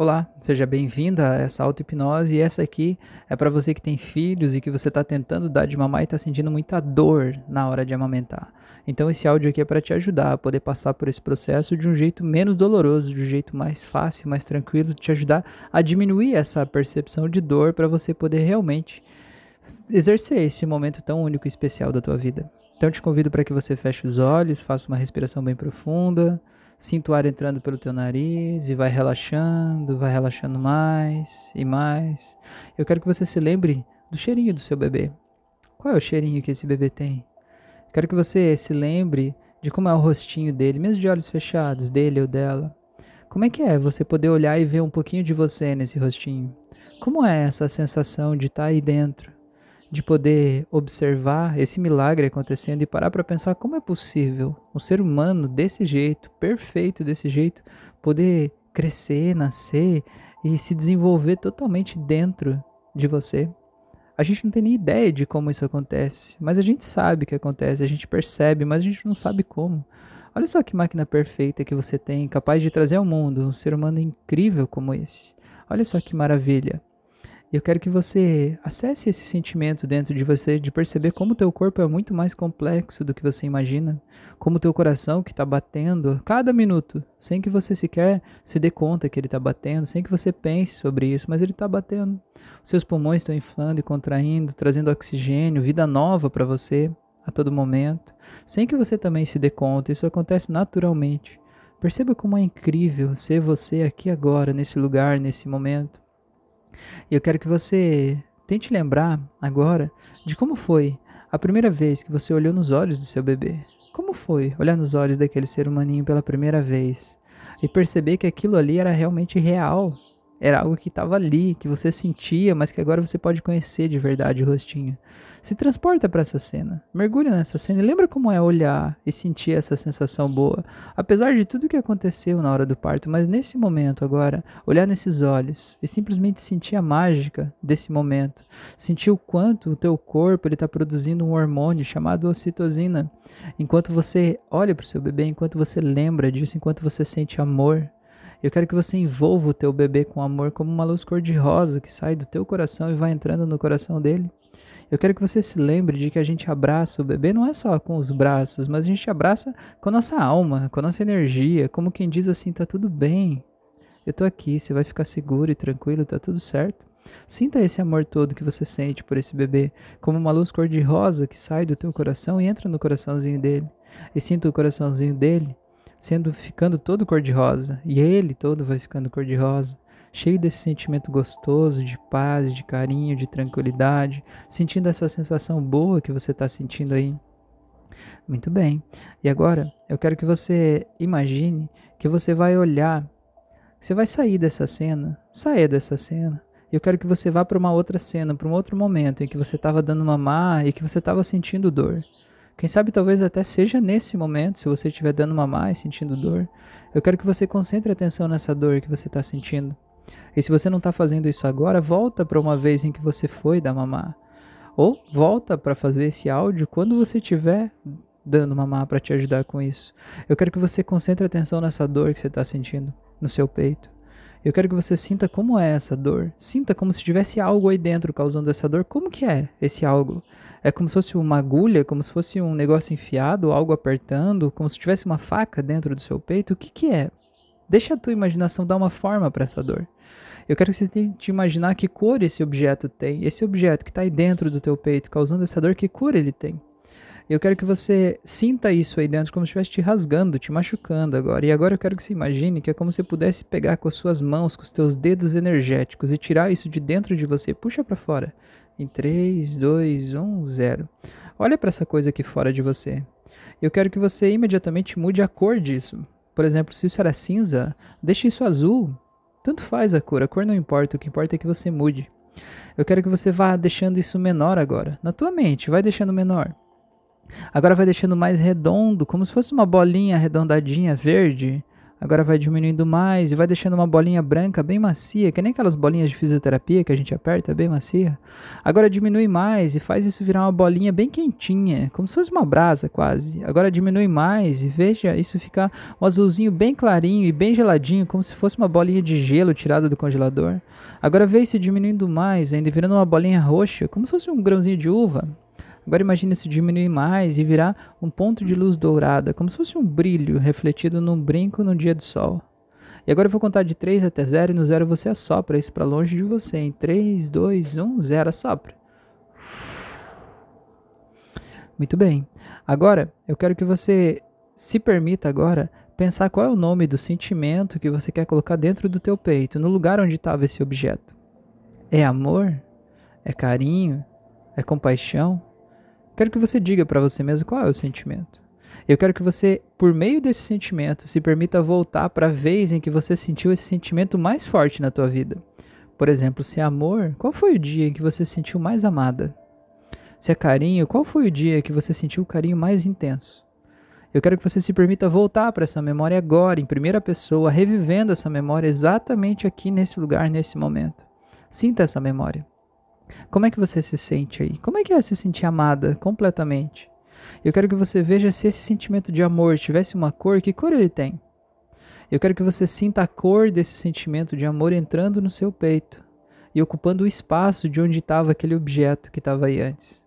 Olá, seja bem-vinda a essa auto-hipnose e essa aqui é para você que tem filhos e que você está tentando dar de mamar e está sentindo muita dor na hora de amamentar. Então esse áudio aqui é para te ajudar a poder passar por esse processo de um jeito menos doloroso, de um jeito mais fácil, mais tranquilo, te ajudar a diminuir essa percepção de dor para você poder realmente exercer esse momento tão único e especial da tua vida. Então te convido para que você feche os olhos, faça uma respiração bem profunda, Sinta o ar entrando pelo teu nariz e vai relaxando, vai relaxando mais e mais. Eu quero que você se lembre do cheirinho do seu bebê. Qual é o cheirinho que esse bebê tem? Quero que você se lembre de como é o rostinho dele, mesmo de olhos fechados, dele ou dela. Como é que é você poder olhar e ver um pouquinho de você nesse rostinho? Como é essa sensação de estar tá aí dentro? De poder observar esse milagre acontecendo e parar para pensar como é possível um ser humano desse jeito, perfeito desse jeito, poder crescer, nascer e se desenvolver totalmente dentro de você. A gente não tem nem ideia de como isso acontece, mas a gente sabe que acontece, a gente percebe, mas a gente não sabe como. Olha só que máquina perfeita que você tem, capaz de trazer ao mundo um ser humano incrível como esse. Olha só que maravilha. E eu quero que você acesse esse sentimento dentro de você de perceber como o teu corpo é muito mais complexo do que você imagina, como o teu coração que está batendo cada minuto, sem que você sequer se dê conta que ele está batendo, sem que você pense sobre isso, mas ele está batendo. Os seus pulmões estão inflando e contraindo, trazendo oxigênio, vida nova para você a todo momento, sem que você também se dê conta. Isso acontece naturalmente. Perceba como é incrível ser você aqui agora, nesse lugar, nesse momento. E eu quero que você tente lembrar agora de como foi a primeira vez que você olhou nos olhos do seu bebê. Como foi olhar nos olhos daquele ser humaninho pela primeira vez e perceber que aquilo ali era realmente real? Era algo que estava ali, que você sentia, mas que agora você pode conhecer de verdade o rostinho. Se transporta para essa cena, mergulha nessa cena e lembra como é olhar e sentir essa sensação boa, apesar de tudo que aconteceu na hora do parto, mas nesse momento agora, olhar nesses olhos e simplesmente sentir a mágica desse momento, sentir o quanto o teu corpo ele está produzindo um hormônio chamado ocitocina, enquanto você olha para o seu bebê, enquanto você lembra disso, enquanto você sente amor, eu quero que você envolva o teu bebê com amor como uma luz cor-de-rosa que sai do teu coração e vai entrando no coração dele. Eu quero que você se lembre de que a gente abraça o bebê não é só com os braços, mas a gente abraça com a nossa alma, com a nossa energia, como quem diz assim: tá tudo bem, eu tô aqui, você vai ficar seguro e tranquilo, tá tudo certo. Sinta esse amor todo que você sente por esse bebê, como uma luz cor-de-rosa que sai do teu coração e entra no coraçãozinho dele. E sinta o coraçãozinho dele sendo ficando todo cor-de-rosa, e ele todo vai ficando cor-de-rosa cheio desse sentimento gostoso de paz, de carinho, de tranquilidade, sentindo essa sensação boa que você está sentindo aí. Muito bem. E agora eu quero que você imagine que você vai olhar, você vai sair dessa cena, sair dessa cena. Eu quero que você vá para uma outra cena, para um outro momento em que você estava dando mamar e que você estava sentindo dor. Quem sabe talvez até seja nesse momento, se você estiver dando mamar e sentindo dor. Eu quero que você concentre atenção nessa dor que você está sentindo. E se você não está fazendo isso agora, volta para uma vez em que você foi dar mamar. Ou volta para fazer esse áudio quando você estiver dando mamar para te ajudar com isso. Eu quero que você concentre atenção nessa dor que você está sentindo no seu peito. Eu quero que você sinta como é essa dor. Sinta como se tivesse algo aí dentro causando essa dor. Como que é esse algo? É como se fosse uma agulha, como se fosse um negócio enfiado, algo apertando, como se tivesse uma faca dentro do seu peito. O que que é? Deixa a tua imaginação dar uma forma para essa dor. Eu quero que você tente imaginar que cor esse objeto tem. Esse objeto que está aí dentro do teu peito, causando essa dor, que cor ele tem. Eu quero que você sinta isso aí dentro como se estivesse te rasgando, te machucando agora. E agora eu quero que você imagine que é como se você pudesse pegar com as suas mãos, com os teus dedos energéticos e tirar isso de dentro de você. Puxa para fora. Em 3, 2, 1, 0. Olha para essa coisa aqui fora de você. Eu quero que você imediatamente mude a cor disso. Por exemplo, se isso era cinza, deixe isso azul. Tanto faz a cor, a cor não importa, o que importa é que você mude. Eu quero que você vá deixando isso menor agora. Na tua mente, vai deixando menor. Agora vai deixando mais redondo, como se fosse uma bolinha arredondadinha verde. Agora vai diminuindo mais e vai deixando uma bolinha branca bem macia, que nem aquelas bolinhas de fisioterapia que a gente aperta bem macia. Agora diminui mais e faz isso virar uma bolinha bem quentinha, como se fosse uma brasa quase. Agora diminui mais e veja isso ficar um azulzinho bem clarinho e bem geladinho, como se fosse uma bolinha de gelo tirada do congelador. Agora vê isso diminuindo mais, ainda virando uma bolinha roxa, como se fosse um grãozinho de uva. Agora imagine isso diminuir mais e virar um ponto de luz dourada, como se fosse um brilho refletido num brinco no dia do sol. E agora eu vou contar de 3 até 0 e no 0 você assopra isso para longe de você. Em 3, 2, 1, 0, assopra. Muito bem. Agora eu quero que você se permita agora pensar qual é o nome do sentimento que você quer colocar dentro do teu peito, no lugar onde estava esse objeto. É amor? É carinho? É compaixão? Quero que você diga para você mesmo qual é o sentimento. Eu quero que você, por meio desse sentimento, se permita voltar para a vez em que você sentiu esse sentimento mais forte na tua vida. Por exemplo, se é amor, qual foi o dia em que você se sentiu mais amada? Se é carinho, qual foi o dia que você sentiu o carinho mais intenso? Eu quero que você se permita voltar para essa memória agora, em primeira pessoa, revivendo essa memória exatamente aqui nesse lugar, nesse momento. Sinta essa memória. Como é que você se sente aí? Como é que é se sentir amada completamente? Eu quero que você veja se esse sentimento de amor tivesse uma cor, que cor ele tem? Eu quero que você sinta a cor desse sentimento de amor entrando no seu peito e ocupando o espaço de onde estava aquele objeto que estava aí antes.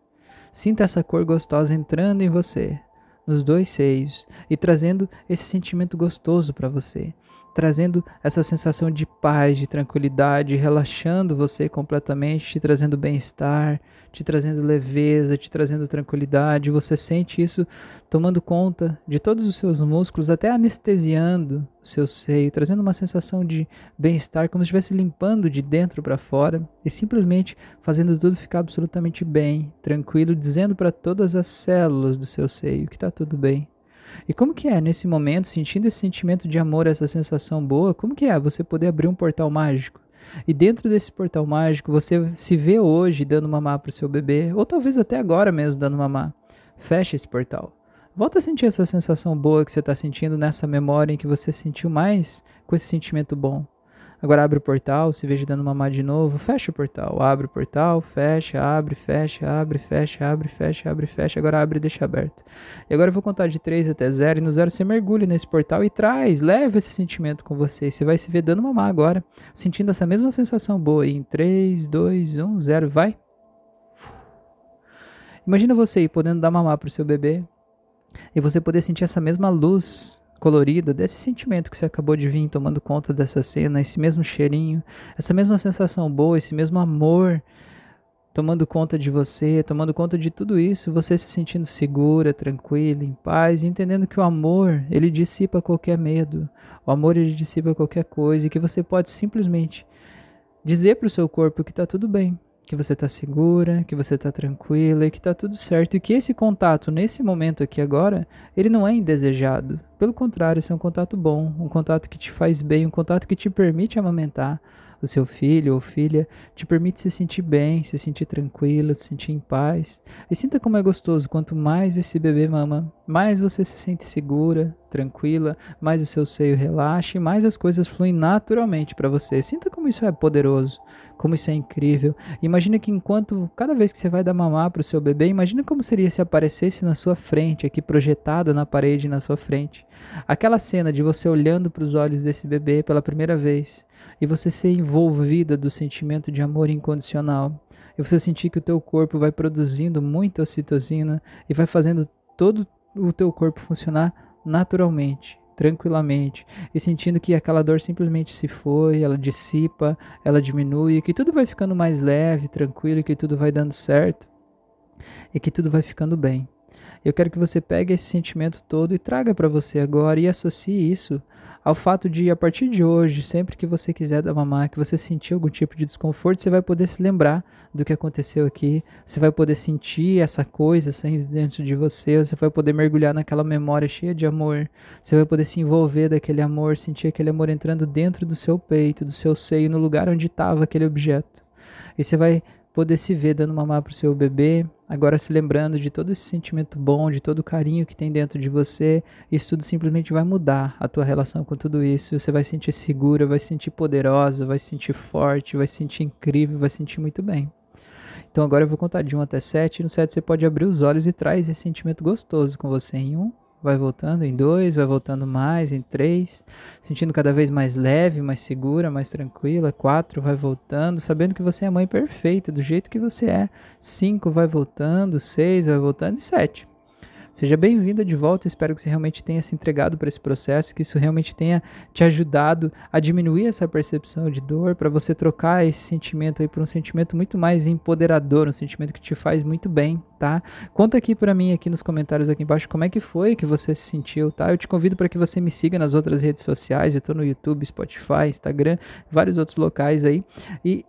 Sinta essa cor gostosa entrando em você, nos dois seios e trazendo esse sentimento gostoso para você trazendo essa sensação de paz, de tranquilidade, relaxando você completamente, te trazendo bem-estar, te trazendo leveza, te trazendo tranquilidade. Você sente isso tomando conta de todos os seus músculos, até anestesiando o seu seio, trazendo uma sensação de bem-estar, como se estivesse limpando de dentro para fora e simplesmente fazendo tudo ficar absolutamente bem, tranquilo, dizendo para todas as células do seu seio que está tudo bem e como que é nesse momento, sentindo esse sentimento de amor, essa sensação boa, como que é você poder abrir um portal mágico? E dentro desse portal mágico, você se vê hoje dando mamar para o seu bebê, ou talvez até agora mesmo dando mamar. Fecha esse portal. Volta a sentir essa sensação boa que você está sentindo nessa memória em que você sentiu mais com esse sentimento bom. Agora abre o portal, se veja dando mamar de novo, fecha o portal, abre o portal, fecha, abre, fecha, abre, fecha, abre, fecha, abre, fecha, agora abre e deixa aberto. E agora eu vou contar de 3 até 0 e no 0 você mergulha nesse portal e traz, leva esse sentimento com você. Você vai se ver dando mamar agora, sentindo essa mesma sensação boa. E em 3, 2, 1, 0, vai. Imagina você aí podendo dar mamar pro seu bebê e você poder sentir essa mesma luz colorida desse sentimento que você acabou de vir tomando conta dessa cena, esse mesmo cheirinho, essa mesma sensação boa, esse mesmo amor tomando conta de você, tomando conta de tudo isso, você se sentindo segura, tranquila, em paz, entendendo que o amor, ele dissipa qualquer medo. O amor ele dissipa qualquer coisa e que você pode simplesmente dizer para o seu corpo que está tudo bem, que você está segura, que você está tranquila e que está tudo certo e que esse contato nesse momento aqui agora, ele não é indesejado. Pelo contrário, esse é um contato bom, um contato que te faz bem, um contato que te permite amamentar, o seu filho ou filha te permite se sentir bem, se sentir tranquila, se sentir em paz. E sinta como é gostoso, quanto mais esse bebê mama, mais você se sente segura, tranquila, mais o seu seio relaxa e mais as coisas fluem naturalmente para você. Sinta como isso é poderoso, como isso é incrível. Imagina que enquanto cada vez que você vai dar mamar para o seu bebê, imagina como seria se aparecesse na sua frente, aqui projetada na parede na sua frente, aquela cena de você olhando para os olhos desse bebê pela primeira vez e você ser envolvida do sentimento de amor incondicional. E você sentir que o teu corpo vai produzindo muita ocitocina e vai fazendo todo o teu corpo funcionar naturalmente, tranquilamente, e sentindo que aquela dor simplesmente se foi, ela dissipa, ela diminui, que tudo vai ficando mais leve, tranquilo, que tudo vai dando certo e que tudo vai ficando bem. Eu quero que você pegue esse sentimento todo e traga para você agora e associe isso ao fato de, a partir de hoje, sempre que você quiser dar mamar, que você sentir algum tipo de desconforto, você vai poder se lembrar do que aconteceu aqui, você vai poder sentir essa coisa saindo dentro de você, você vai poder mergulhar naquela memória cheia de amor, você vai poder se envolver daquele amor, sentir aquele amor entrando dentro do seu peito, do seu seio, no lugar onde estava aquele objeto. E você vai poder se ver dando mamar pro seu bebê, agora se lembrando de todo esse sentimento bom, de todo o carinho que tem dentro de você, isso tudo simplesmente vai mudar a tua relação com tudo isso. Você vai se sentir segura, vai se sentir poderosa, vai se sentir forte, vai se sentir incrível, vai se sentir muito bem. Então agora eu vou contar de 1 até 7, e no 7 você pode abrir os olhos e traz esse sentimento gostoso com você em 1, vai voltando em 2, vai voltando mais em 3, sentindo cada vez mais leve, mais segura, mais tranquila. 4, vai voltando, sabendo que você é a mãe perfeita, do jeito que você é. 5, vai voltando, 6, vai voltando e 7. Seja bem-vinda de volta. Espero que você realmente tenha se entregado para esse processo, que isso realmente tenha te ajudado a diminuir essa percepção de dor, para você trocar esse sentimento aí por um sentimento muito mais empoderador, um sentimento que te faz muito bem, tá? Conta aqui para mim aqui nos comentários aqui embaixo como é que foi que você se sentiu, tá? Eu te convido para que você me siga nas outras redes sociais. Eu tô no YouTube, Spotify, Instagram, vários outros locais aí. E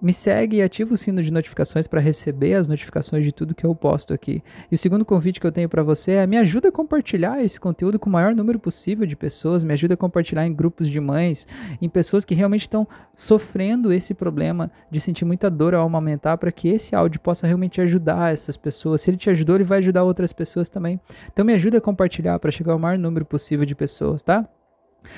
me segue e ativa o sino de notificações para receber as notificações de tudo que eu posto aqui. E o segundo convite que eu tenho para você é me ajuda a compartilhar esse conteúdo com o maior número possível de pessoas, me ajuda a compartilhar em grupos de mães, em pessoas que realmente estão sofrendo esse problema de sentir muita dor ao amamentar, para que esse áudio possa realmente ajudar essas pessoas. Se ele te ajudou, ele vai ajudar outras pessoas também. Então me ajuda a compartilhar para chegar ao maior número possível de pessoas, tá?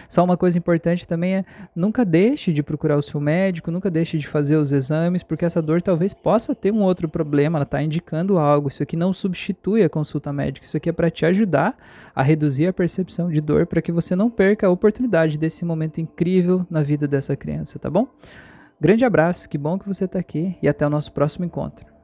Só uma coisa importante também é nunca deixe de procurar o seu médico, nunca deixe de fazer os exames, porque essa dor talvez possa ter um outro problema, ela está indicando algo. Isso aqui não substitui a consulta médica, isso aqui é para te ajudar a reduzir a percepção de dor, para que você não perca a oportunidade desse momento incrível na vida dessa criança, tá bom? Grande abraço, que bom que você está aqui e até o nosso próximo encontro.